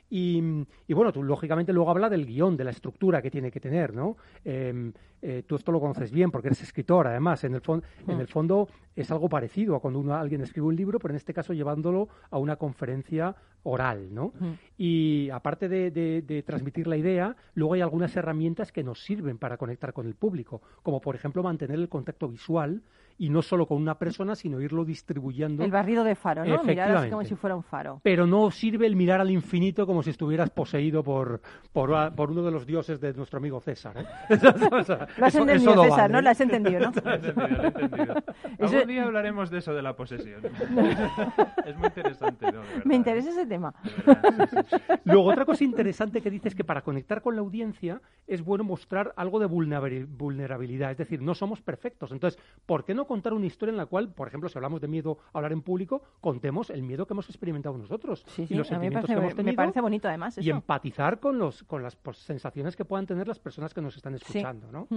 Y, y bueno, tú lógicamente luego habla del guion, de la estructura que tiene que tener, ¿no? Em, eh, tú esto lo conoces bien porque eres escritor, además. En el, fon- en el fondo es algo parecido a cuando uno, alguien escribe un libro, pero en este caso llevándolo a una conferencia oral, ¿no? Y aparte de, de- de transmitir la idea, luego hay algunas herramientas que nos sirven para conectar con el público, como por ejemplo mantener el contacto visual y no solo con una persona, sino irlo distribuyendo. El barrido de faro, ¿no? Mirar así como si fuera un faro. Pero no sirve el mirar al infinito como si estuvieras poseído por, por, a- por uno de los dioses de nuestro amigo César. ¿eh? <laughs> O sea, Lo has eso- entendido, eso no César, vale. ¿no? Lo has entendido, ¿no? <laughs> Lo he entendido, lo he entendido. Eso- Algún día hablaremos de eso de la posesión. <laughs> es muy interesante, ¿no? Verdad, Me interesa ese tema. Verdad, sí, sí, sí. Luego, otra cosa interesante que dice es que para conectar con la audiencia es bueno mostrar algo de vulnerabil- vulnerabilidad. Es decir, no somos perfectos. Entonces, ¿por qué no contar una historia en la cual, por ejemplo, si hablamos de miedo a hablar en público, contemos el miedo que hemos experimentado nosotros Sí, y sí, los me sentimientos parece, que hemos me tenido? parece bonito además y empatizar con los con las pues, sensaciones que puedan tener las personas que nos están Sí. escuchando ¿no?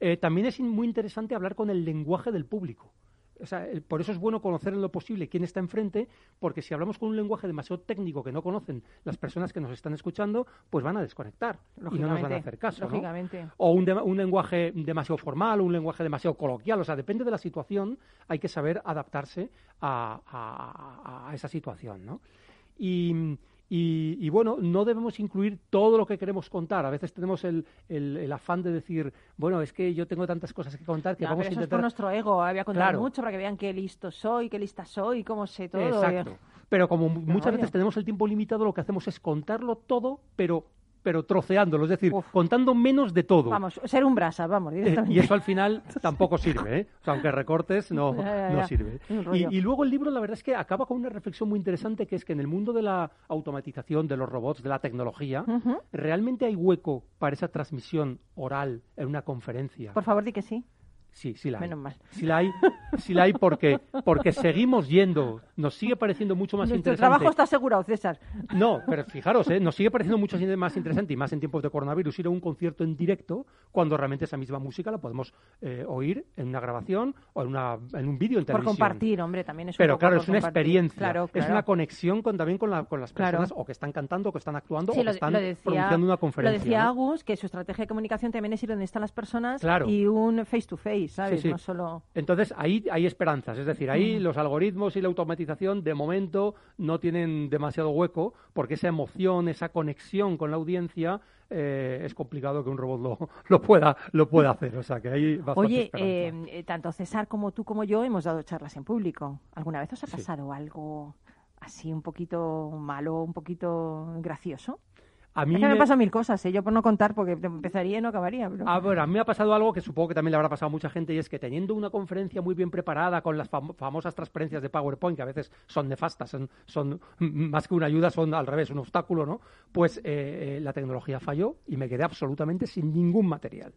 Eh, también es muy interesante hablar con el lenguaje del público o sea, el- por eso es bueno conocer en lo posible quién está enfrente, porque si hablamos con un lenguaje demasiado técnico que no conocen las personas que nos están escuchando, pues van a desconectar y no nos van a hacer caso. O un, de- un lenguaje demasiado formal, un lenguaje demasiado coloquial. O sea, depende de la situación, hay que saber adaptarse a, a- a esa situación, ¿no? Y, y- y, bueno, no debemos incluir todo lo que queremos contar. A veces tenemos el, el- el afán de decir, bueno, es que yo tengo tantas cosas que contar que No, vamos pero a eso es intentar... por nuestro ego. Había contado Claro. mucho para que vean qué listo soy, qué lista soy, cómo sé todo. Exacto. Pero como mu- muchas veces tenemos el tiempo limitado, lo que hacemos es contarlo todo, pero, pero troceándolo, es decir, Uf. contando menos de todo. Vamos, ser un brasa, vamos, Eh, directamente. y eso al final <laughs> tampoco sirve, ¿eh? O sea, aunque recortes, no, <laughs> Ya, ya, no ya. sirve. Y, y luego el libro, la verdad es que acaba con una reflexión muy interesante, que es que en el mundo de la automatización, de los robots, de la tecnología. ¿realmente hay hueco para esa transmisión oral en una conferencia? Por favor, di que sí. Sí, sí la hay. Menos mal. Sí la hay, sí la hay porque, porque seguimos yendo. Nos sigue pareciendo mucho más Nuestro interesante. trabajo está asegurado, César. No, pero fijaros, ¿eh? nos sigue pareciendo mucho más interesante y más en tiempos de coronavirus ir a un concierto en directo cuando realmente esa misma música la podemos eh, oír en una grabación o en, una, en un vídeo en Por compartir, hombre, también es un Pero poco claro, por es una compartir. experiencia, Claro, es claro. una conexión con, también con, la- con las Claro. personas o que están cantando, o que están actuando, Sí, o lo, que están lo decía, pronunciando una lo conferencia. decía ¿no? Agus, que su estrategia de comunicación también es ir donde están las personas y un face to face, ¿sabes? Sí, sí. No solo... Entonces ahí hay esperanzas, es decir, ahí los algoritmos y la automatización de momento no tienen demasiado hueco porque esa emoción, esa conexión con la audiencia eh, es complicado que un robot lo, <laughs> lo pueda lo pueda hacer, o sea que hay Oye, eh, tanto César como tú como yo hemos dado charlas en público. ¿Alguna vez os ha Sí. pasado algo así un poquito malo, un poquito gracioso? A mí Es que me me- pasan mil cosas, ¿eh? yo por no contar, porque empezaría y no acabaría. pero- A ver, a mí me ha pasado algo que supongo que también le habrá pasado a mucha gente y es que teniendo una conferencia muy bien preparada con las fam- famosas transparencias de PowerPoint, que a veces son nefastas, son, son más que una ayuda, son al revés, un obstáculo, ¿no? Pues eh, eh, la tecnología falló y me quedé absolutamente sin ningún material.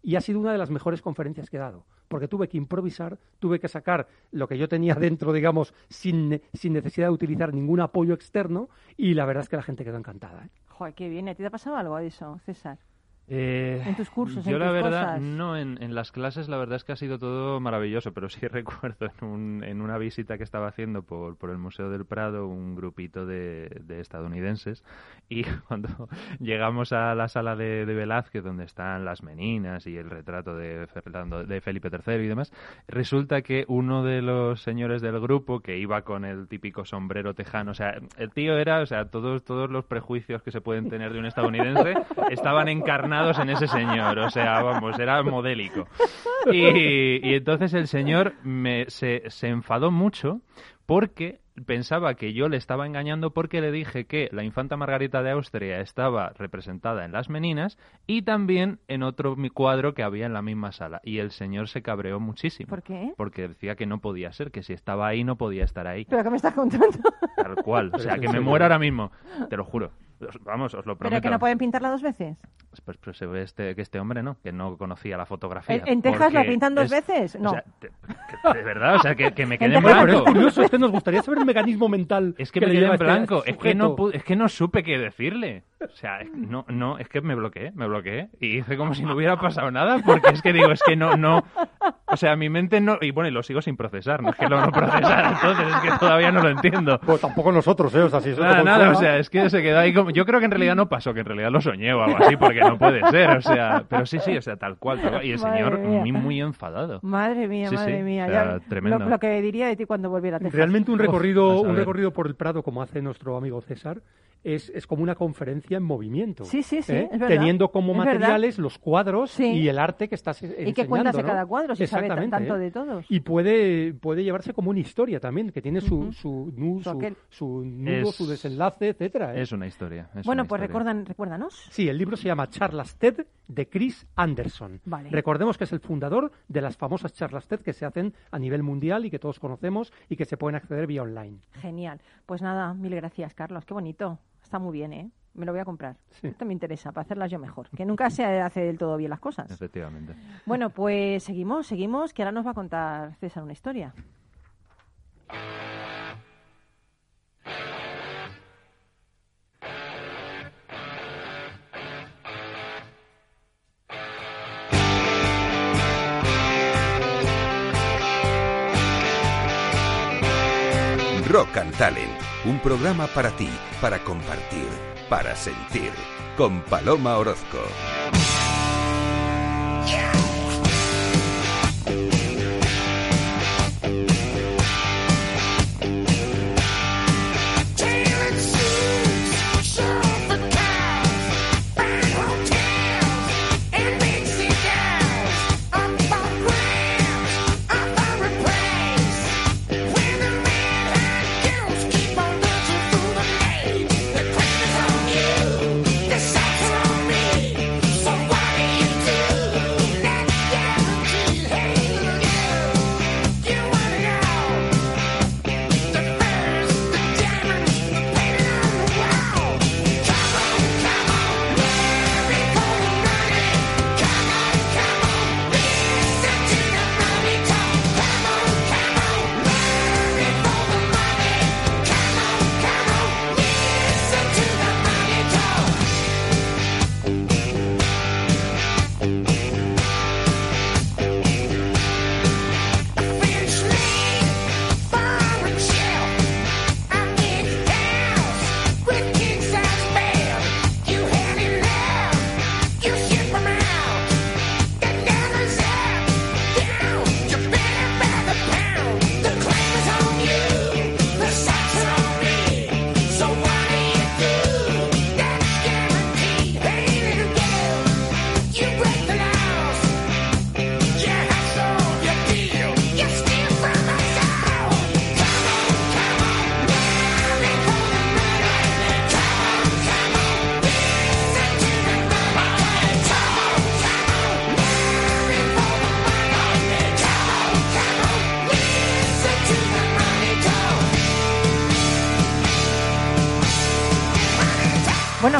Y ha sido una de las mejores conferencias que he dado, porque tuve que improvisar, tuve que sacar lo que yo tenía <laughs> dentro, digamos, sin, sin necesidad de utilizar ningún apoyo externo, y la verdad es que la gente quedó encantada. ¿eh? Joder, qué bien. ¿A ti te ha pasado algo de eso, César? Eh, En tus cursos, Yo en la tus verdad, cosas. no, en, en las clases la verdad es que ha sido todo maravilloso, pero sí <laughs> recuerdo en, un- en una visita que estaba haciendo por, por el Museo del Prado un grupito de, de estadounidenses y <laughs> cuando llegamos a la sala de, de Velázquez donde están las meninas y el retrato de, Fernando, de Felipe III y demás, resulta que uno de los señores del grupo que iba con el típico sombrero tejano, o sea, el tío era, o sea, todos, todos los prejuicios que se pueden tener de un estadounidense <laughs> estaban encarnados en ese señor, o sea, vamos, era modélico. Y, y entonces el señor me, se, se enfadó mucho porque pensaba que yo le estaba engañando porque le dije que la infanta Margarita de Austria estaba representada en las Meninas y también en otro mi cuadro que había en la misma sala. Y el señor se cabreó muchísimo. ¿Por qué? Porque decía que no podía ser, que si estaba ahí no podía estar ahí. ¿Pero qué me estás contando? Tal cual. O sea, <laughs> que me muero ahora mismo. Te lo juro. Os- Vamos, os lo prometo. ¿Pero que no pueden pintarla dos veces? Pues, pues se ve este, que este hombre no, que no conocía la fotografía. ¿En, en Texas la pintan dos es- veces? No. o sea, te- que- de verdad, o sea, que, que me quedé <laughs> en blanco. curioso, es que nos gustaría saber el mecanismo mental. <laughs> Es que le me quedé lleva en este blanco, es que, no es que no supe qué decirle. O sea, es que no, no, es que me bloqueé, me bloqueé y hice como si no hubiera pasado nada, porque es que digo, es que no, no, o sea, mi mente no, y bueno, y lo sigo sin procesar, no es que lo no procesar, <laughs> entonces es que todavía no lo entiendo. Pues tampoco nosotros, ¿eh? O sea, si eso Nada, nada, o sea, es que se quedó ahí como... Yo creo que en realidad no pasó, que en realidad lo soñé o algo así, porque no puede ser, o sea... Pero sí, sí, o sea, tal cual. tal cual. Y el Madre señor muy, muy enfadado. Madre mía, Sí, madre sí, mía. o sea, ya- tremendo. Lo, lo que diría de ti cuando volviera a Texas. Realmente un recorrido, un recorrido por el Prado, como hace nuestro amigo César, es, es como una conferencia en movimiento. Sí, sí, sí, ¿eh? es verdad. Teniendo como Es verdad. materiales los cuadros Sí. y el arte que estás e- ¿Y qué cuentas de enseñando, ¿no? cada cuadro? Si sabe tanto ¿eh? de todos. Y puede, puede llevarse como una historia también, que tiene su, su, nu- Su su, nudo, Es- su desenlace, etcétera. ¿eh? Es una historia. es Bueno, una pues historia. recuerdan, recuérdanos. Sí, el libro se llama Charlas TED de Chris Anderson. Vale. Recordemos que es el fundador de las famosas charlas TED que se hacen a nivel mundial y que todos conocemos y que se pueden acceder vía online. Genial. Pues nada, mil gracias, Carlos. Qué bonito. Está muy bien, ¿eh? Me lo voy a comprar. Sí. Esto me interesa, para hacerlas yo mejor. Que nunca se hace del todo bien las cosas. Efectivamente. Bueno, pues seguimos, seguimos, que ahora nos va a contar César una historia. Rock and Talent, un programa para ti, para compartir, para sentir, con Paloma Orozco.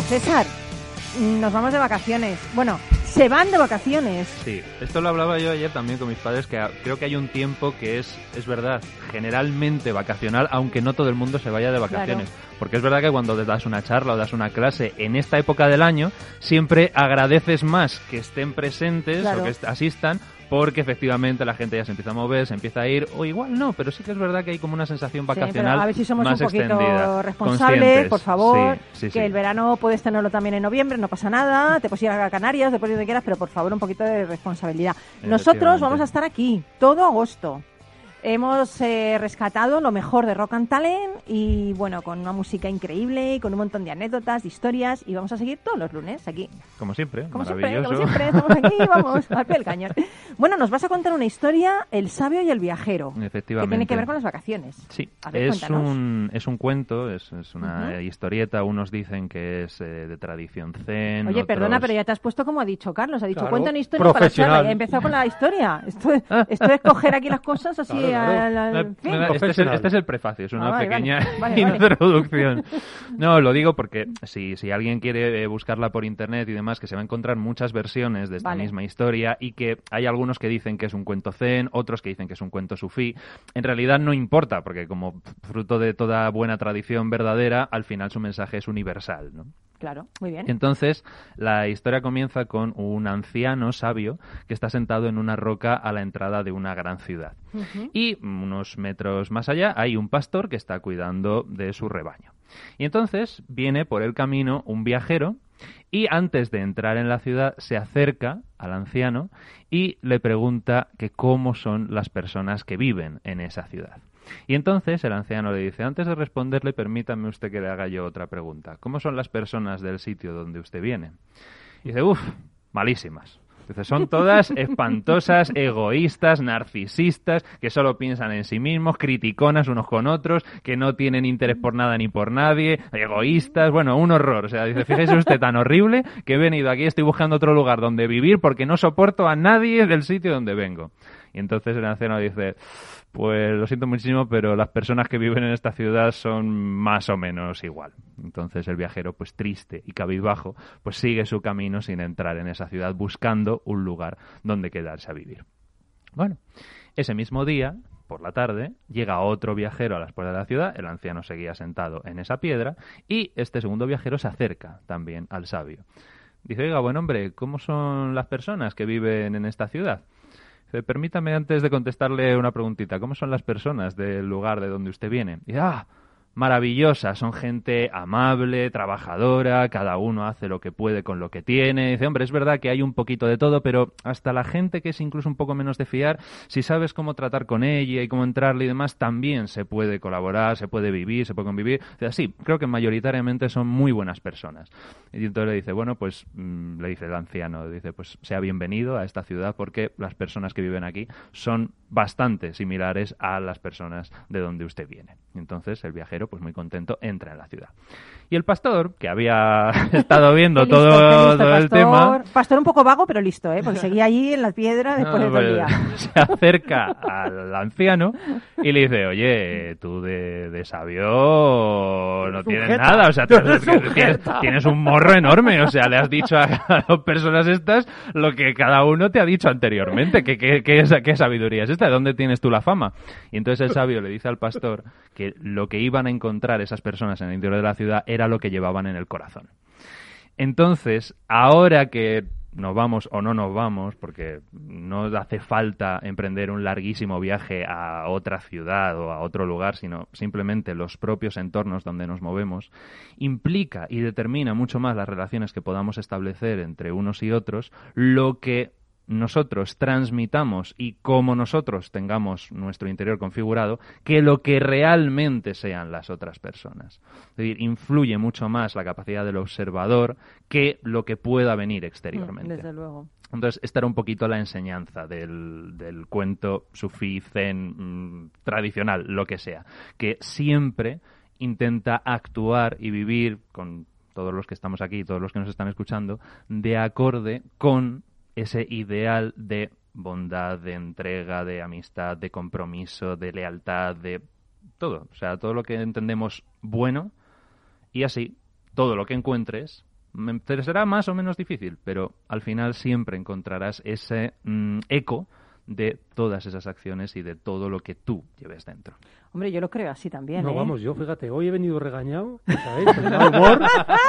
César, nos vamos de vacaciones. Bueno, se van de vacaciones. Sí, esto lo hablaba yo ayer también con mis padres, que creo que hay un tiempo que es, es verdad, generalmente vacacional, aunque no todo el mundo se vaya de vacaciones. Porque es verdad que cuando te das una charla o das una clase en esta época del año, siempre agradeces más que estén presentes Claro. o que asistan, porque efectivamente la gente ya se empieza a mover, se empieza a ir, o igual no, pero sí que es verdad que hay como una sensación Sí, vacacional a ver si somos más un poquito extendida. responsables, conscientes. por favor. Sí, sí, que el verano puedes tenerlo también en noviembre, no pasa nada. Te puedes ir a Canarias, después de donde quieras, pero por favor un poquito de responsabilidad. Nosotros vamos a estar aquí todo agosto. Hemos eh, rescatado lo mejor de Rock and Talent y bueno, con una música increíble y con un montón de anécdotas, de historias y vamos a seguir todos los lunes aquí. Como siempre, Como siempre, como siempre, estamos aquí, vamos, al pie del cañón. Bueno, nos vas a contar una historia, El sabio y el viajero, que Efectivamente. tiene que ver con las vacaciones. Sí, ver, es cuéntanos. un, es un cuento, es, es una historieta. Unos dicen que es eh, de tradición zen. Oye, perdona, pero ya te has puesto como ha dicho Carlos. Ha dicho, Claro, cuenta una historia para. Y ha empezado con la historia. Esto es, <laughs> esto es coger aquí las cosas así Claro, al- al- fin. este, es el, este es el prefacio, es una Ah, vale, pequeña vale. Vale, <laughs> vale. introducción. <laughs> No, lo digo porque si, si alguien quiere eh, buscarla por internet y demás, que se va a encontrar muchas versiones de esta Vale. misma historia y que hay algunos que dicen que es un cuento zen, otros que dicen que es un cuento sufí. En realidad no importa, porque como fruto de toda buena tradición verdadera, al final su mensaje es universal, ¿no? Claro, muy bien. Entonces, la historia comienza con un anciano sabio que está sentado en una roca a la entrada de una gran ciudad. Y unos metros más allá hay un pastor que está cuidando de su rebaño. Y entonces viene por el camino un viajero y antes de entrar en la ciudad se acerca al anciano y le pregunta que cómo son las personas que viven en esa ciudad. Y entonces el anciano le dice, antes de responderle, permítame usted que le haga yo otra pregunta. ¿Cómo son las personas del sitio donde usted viene? Y dice, uff, malísimas. Dice, son todas <laughs> espantosas, egoístas, narcisistas, que solo piensan en sí mismos, criticonas unos con otros, que no tienen interés por nada ni por nadie, egoístas, bueno, un horror. O sea, dice, fíjese usted tan horrible que he venido aquí, estoy buscando otro lugar donde vivir porque no soporto a nadie del sitio donde vengo. Y entonces el anciano dice, pues lo siento muchísimo, pero las personas que viven en esta ciudad son más o menos igual. Entonces el viajero, pues triste y cabizbajo, pues sigue su camino sin entrar en esa ciudad buscando un lugar donde quedarse a vivir. Bueno, ese mismo día, por la tarde, llega otro viajero a las puertas de la ciudad, el anciano seguía sentado en esa piedra, y este segundo viajero se acerca también al sabio. Dice, oiga, buen hombre, ¿cómo son las personas que viven en esta ciudad? Permítame antes de contestarle una preguntita. ¿Cómo son las personas del lugar de donde usted viene? Y ah, maravillosas, son gente amable, trabajadora, cada uno hace lo que puede con lo que tiene. Dice, hombre, es verdad que hay un poquito de todo, pero hasta la gente que es incluso un poco menos de fiar, si sabes cómo tratar con ella y cómo entrarle y demás, también se puede colaborar, se puede vivir, se puede convivir. Dice, sí, creo que mayoritariamente son muy buenas personas. Y entonces le dice, bueno, pues mm, le dice el anciano, dice, pues sea bienvenido a esta ciudad porque las personas que viven aquí son bastante similares a las personas de donde usted viene. Entonces el viajero, pues muy contento, entra en la ciudad. Y el pastor, que había <laughs> estado viendo Qué listo, todo, qué listo, todo el pastor. tema, Pastor un poco vago, pero listo, ¿eh? Porque seguía allí en la piedra después de todo el día. <laughs> se acerca al anciano y le dice, oye, tú de, de sabio no tienes Sujeta. nada, o sea, Tú <laughs> tienes, tienes- un morro enorme, o sea, le has dicho a, a las personas estas lo que cada uno te ha dicho anteriormente, que, que, que esa- qué sabiduría es esta, ¿de dónde tienes tú la fama? Y entonces el sabio le dice al pastor que lo que iban a encontrar esas personas en el interior de la ciudad era lo que llevaban en el corazón. Entonces, ahora que nos vamos o no nos vamos, porque no hace falta emprender un larguísimo viaje a otra ciudad o a otro lugar, sino simplemente los propios entornos donde nos movemos, implica y determina mucho más las relaciones que podamos establecer entre unos y otros, lo que nosotros transmitamos y cómo nosotros tengamos nuestro interior configurado que lo que realmente sean las otras personas. Es decir, influye mucho más la capacidad del observador que lo que pueda venir exteriormente. Desde luego. Entonces, esta era un poquito la enseñanza del, del cuento sufí, zen, mm, tradicional, lo que sea, que siempre intenta actuar y vivir con todos los que estamos aquí, todos los que nos están escuchando, de acorde con ese ideal de bondad, de entrega, de amistad, de compromiso, de lealtad, de todo. O sea, todo lo que entendemos bueno y así todo lo que encuentres te será más o menos difícil, pero al final siempre encontrarás ese mm, eco de todas esas acciones y de todo lo que tú lleves dentro. Hombre, yo lo creo así también. No, ¿eh? vamos, yo fíjate, hoy he venido regañado, ¿sabéis? Con mal humor,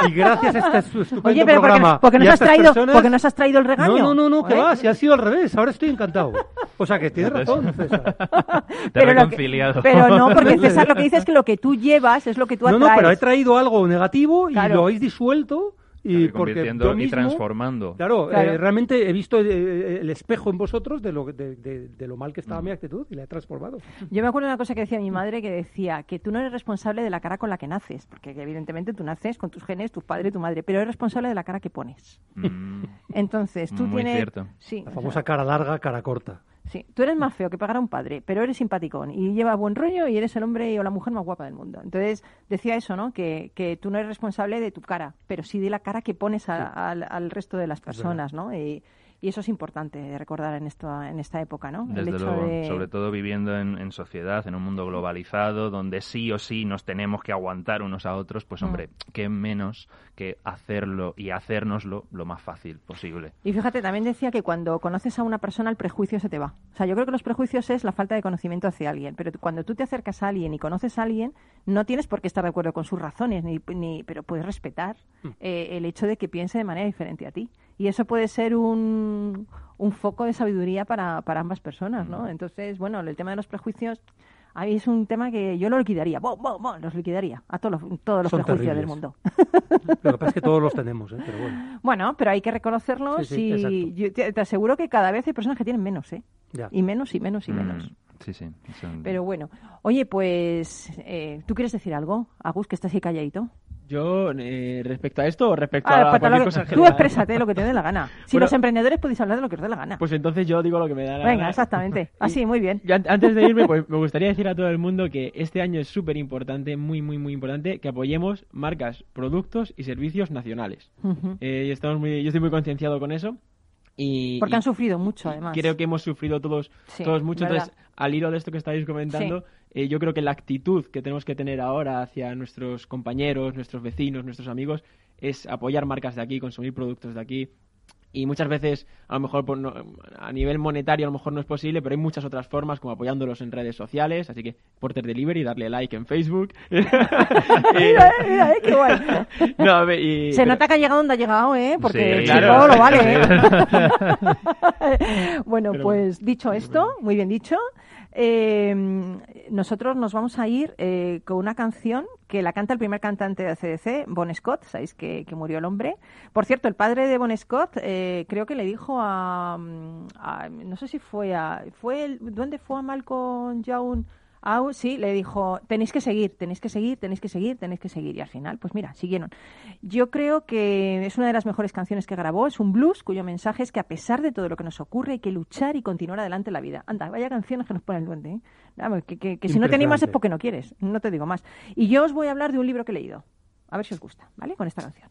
y gracias a este su- estupendo Oye, pero ¿por qué, programa. por qué y nos has traído, personas- por qué nos has traído el regaño? No, no, no, no, que va, si ha sido al revés, ahora estoy encantado. O sea que <laughs> tienes razón, César. Te Pero lo que- reconciliado. pero no, <laughs> porque César lo que dice es que lo que tú llevas es lo que tú No, atraes. no, pero he traído algo negativo y Claro. lo habéis disuelto y porque convirtiendo yo y mismo, transformando. Claro, Claro. eh, realmente he visto eh, el espejo en vosotros de lo, de, de- de lo mal que estaba mi actitud y la he transformado. Yo me acuerdo de una cosa que decía mi madre que decía que tú no eres responsable de la cara con la que naces, porque evidentemente tú naces con tus genes, tu padre y tu madre, pero eres responsable de la cara que pones. Mm, Entonces, tú Muy tienes cierto. Sí, La o famosa sea, cara larga, cara corta. Sí, tú eres más feo que pagar a un padre, pero eres simpaticón y llevas buen rollo y eres el hombre o la mujer más guapa del mundo. Entonces, decía eso, ¿no? Que, que tú no eres responsable de tu cara, pero sí de la cara que pones a- al, al resto de las personas, ¿no? Y, y eso es importante recordar en esta, en esta época, ¿no? Desde luego, sobre todo viviendo en, en sociedad, en un mundo globalizado, donde sí o sí nos tenemos que aguantar unos a otros, pues Mm. hombre, qué menos que hacerlo y hacérnoslo lo más fácil posible. Y fíjate, también decía que cuando conoces a una persona el prejuicio se te va. O sea, yo creo que los prejuicios es la falta de conocimiento hacia alguien, pero cuando tú te acercas a alguien y conoces a alguien, no tienes por qué estar de acuerdo con sus razones, ni, ni- pero puedes respetar eh, el hecho de que piense de manera diferente a ti. Y eso puede ser un, un foco de sabiduría para, para ambas personas, ¿no? Entonces, bueno, el tema de los prejuicios... A mí es un tema que yo lo liquidaría, ¡Bum, bum, bum! los liquidaría a todos los, todos los Son prejuicios del mundo. <laughs> Lo que pasa es que todos los tenemos, ¿eh? pero bueno. Bueno, pero hay que reconocerlos Sí, sí, y yo te, te aseguro que cada vez hay personas que tienen menos, ¿eh? Ya. Y menos y menos y menos. Mm, sí, sí. son- Pero bueno, oye, pues, eh, ¿tú quieres decir algo, Agus, que estás ahí calladito? Yo, eh, respecto a esto o respecto Ah, a a cualquier que- cosa en tú general? exprésate lo que te dé la gana. Si Bueno, los emprendedores podéis hablar de lo que os dé la gana. Pues entonces yo digo lo que me da la Venga, gana. exactamente. <laughs> Así, muy bien. Yo antes de irme, pues <laughs> me gustaría decir a todo el mundo que este año es súper importante, muy, muy, muy importante, que apoyemos marcas, productos y servicios nacionales. Eh, y estamos muy, yo estoy muy concienciado con eso. Y, Porque y han sufrido mucho, además. creo que hemos sufrido todos, Sí, todos mucho. verdad. Entonces, al hilo de esto que estáis comentando, eh, yo creo que la actitud que tenemos que tener ahora hacia nuestros compañeros, nuestros vecinos, nuestros amigos, es apoyar marcas de aquí, consumir productos de aquí. Y muchas veces, a lo mejor por no- a nivel monetario, a lo mejor no es posible, pero hay muchas otras formas, como apoyándolos en redes sociales. Así que, Porter Delivery, darle like en Facebook. <laughs> Mira, eh, mira, eh, qué guay. <laughs> No, a ver, y- Se pero- nota que ha llegado donde ha llegado, ¿eh? Porque Sí, el claro. chico lo vale, ¿eh? <laughs> Bueno, Pero pues dicho esto, muy bien dicho, eh, nosotros nos vamos a ir eh, con una canción que la canta el primer cantante de ACDC, Bon Scott, sabéis que, que murió el hombre. Por cierto, el padre de Bon Scott eh, creo que le dijo a, mm, a- no sé si fue a, fue el, ¿dónde fue a Malcolm Young? Ah, sí, le dijo, tenéis que seguir, tenéis que seguir, tenéis que seguir, tenéis que seguir. Y al final, pues mira, siguieron. Yo creo que es una de las mejores canciones que grabó. Es un blues cuyo mensaje es que a pesar de todo lo que nos ocurre hay que luchar y continuar adelante en la vida. Anda, vaya canciones que nos pone el duende. ¿eh? Vamos, que, que- que si no te animas es porque no quieres. No te digo más. Y yo os voy a hablar de un libro que he leído. A ver si os gusta, ¿vale? Con esta canción.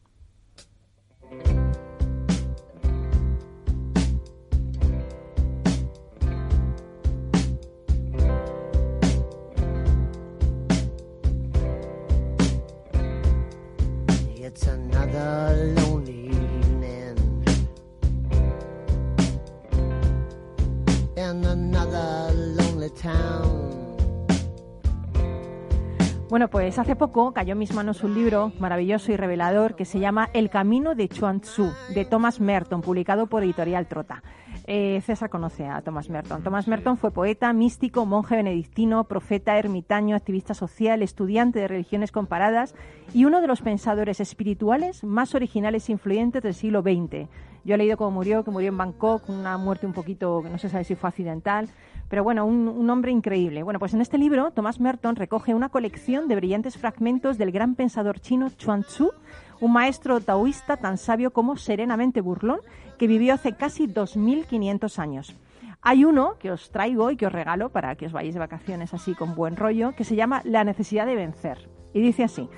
Bueno, pues hace poco cayó en mis manos un libro maravilloso y revelador que se llama El camino de Chuan Tzu, de Thomas Merton, publicado por Editorial Trota. Eh, César conoce a Thomas Merton. Thomas Merton fue poeta, místico, monje benedictino, profeta, ermitaño, activista social, estudiante de religiones comparadas y uno de los pensadores espirituales más originales e influyentes del siglo XX. Yo he leído cómo murió, que murió en Bangkok, una muerte un poquito, que no se sabe si fue accidental, pero bueno, un, un hombre increíble. Bueno, pues en este libro, Thomas Merton recoge una colección de brillantes fragmentos del gran pensador chino Chuan Tzu, un maestro taoísta tan sabio como serenamente burlón, que vivió hace casi 2.500 años. Hay uno que os traigo y que os regalo para que os vayáis de vacaciones así con buen rollo, que se llama La necesidad de vencer. Y dice así,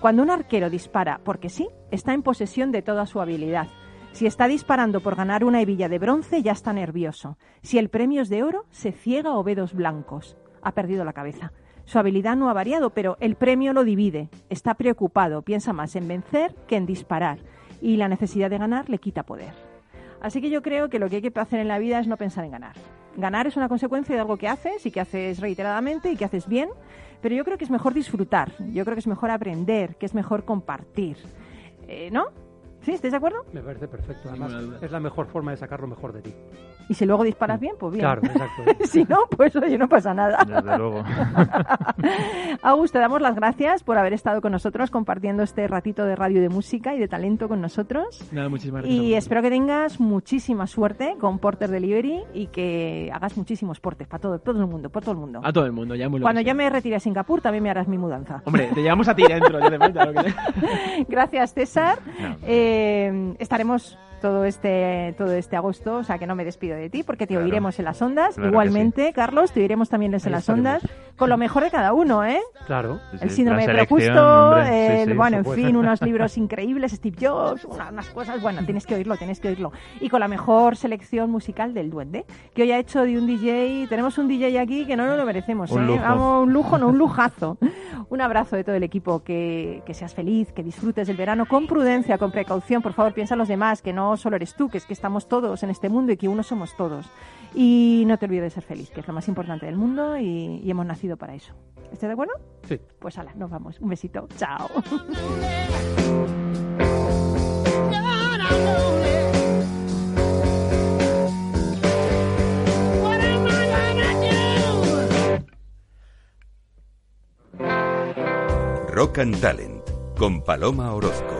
cuando un arquero dispara porque sí, está en posesión de toda su habilidad. Si está disparando por ganar una hebilla de bronce, ya está nervioso. Si el premio es de oro, se ciega o ve dos blancos. Ha perdido la cabeza. Su habilidad no ha variado, pero el premio lo divide. Está preocupado, piensa más en vencer que en disparar. Y la necesidad de ganar le quita poder. Así que yo creo que lo que hay que hacer en la vida es no pensar en ganar. Ganar es una consecuencia de algo que haces y que haces reiteradamente y que haces bien, pero yo creo que es mejor disfrutar, yo creo que es mejor aprender, que es mejor compartir. Eh, ¿No? ¿Sí? ¿Estáis de acuerdo? Me parece perfecto. Además, es la mejor forma de sacar lo mejor de ti. Y si luego disparas bien, pues bien. Claro, exacto. <laughs> si no, pues oye, no pasa nada. Desde luego. <laughs> Agus, te damos las gracias por haber estado con nosotros compartiendo este ratito de radio y de música y de talento con nosotros. Nada, muchísimas gracias. Y espero que tengas muchísima suerte con Porter Delivery y que hagas muchísimos portes para todo, todo el mundo, por todo el mundo. A todo el mundo, ya muy Cuando sea. me retire a Singapur también me harás mi mudanza. Hombre, te llevamos a ti dentro, ya te lo que... <laughs> Gracias, César. No. Eh, estaremos todo este todo este agosto, o sea que no me despido de ti porque te Claro. oiremos en las ondas. Claro Igualmente, Carlos, te oiremos también en Ahí las estaremos. ondas con lo mejor de cada uno, ¿eh? Claro. Sí, El sí, síndrome de Procusto, hombre, sí, el- sí, bueno, en fin, unos libros <laughs> increíbles, Steve Jobs, una- unas cosas, bueno, tienes que oírlo, tienes que oírlo. Y con la mejor selección musical del Duende, que hoy ha hecho de un DJ, tenemos un DJ aquí que no nos lo merecemos, Un ¿eh? lujo. Vamos, un lujo, no, un lujazo. <laughs> Un abrazo de todo el equipo, que, que seas feliz, que disfrutes del verano con prudencia, con precaución, por favor, piensa en los demás, que no solo eres tú, que es que estamos todos en este mundo y que uno somos todos. Y no te olvides de ser feliz, que es lo más importante del mundo y, y hemos nacido para eso. ¿Estás de acuerdo? Sí. Pues ala, nos vamos. Un besito. Chao. Rock and Talent con Paloma Orozco.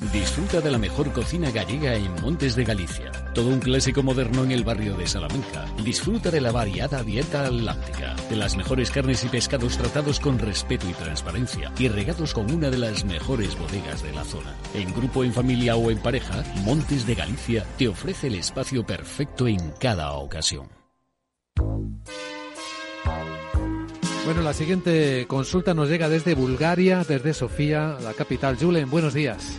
Disfruta de la mejor cocina gallega en Montes de Galicia. Todo un clásico moderno en el barrio de Salamanca. Disfruta de la variada dieta atlántica, de las mejores carnes y pescados tratados con respeto y transparencia y regados con una de las mejores bodegas de la zona. En grupo, en familia o en pareja, Montes de Galicia te ofrece el espacio perfecto en cada ocasión. Bueno, la siguiente consulta nos llega desde Bulgaria, desde Sofía, la capital. Julen, buenos días.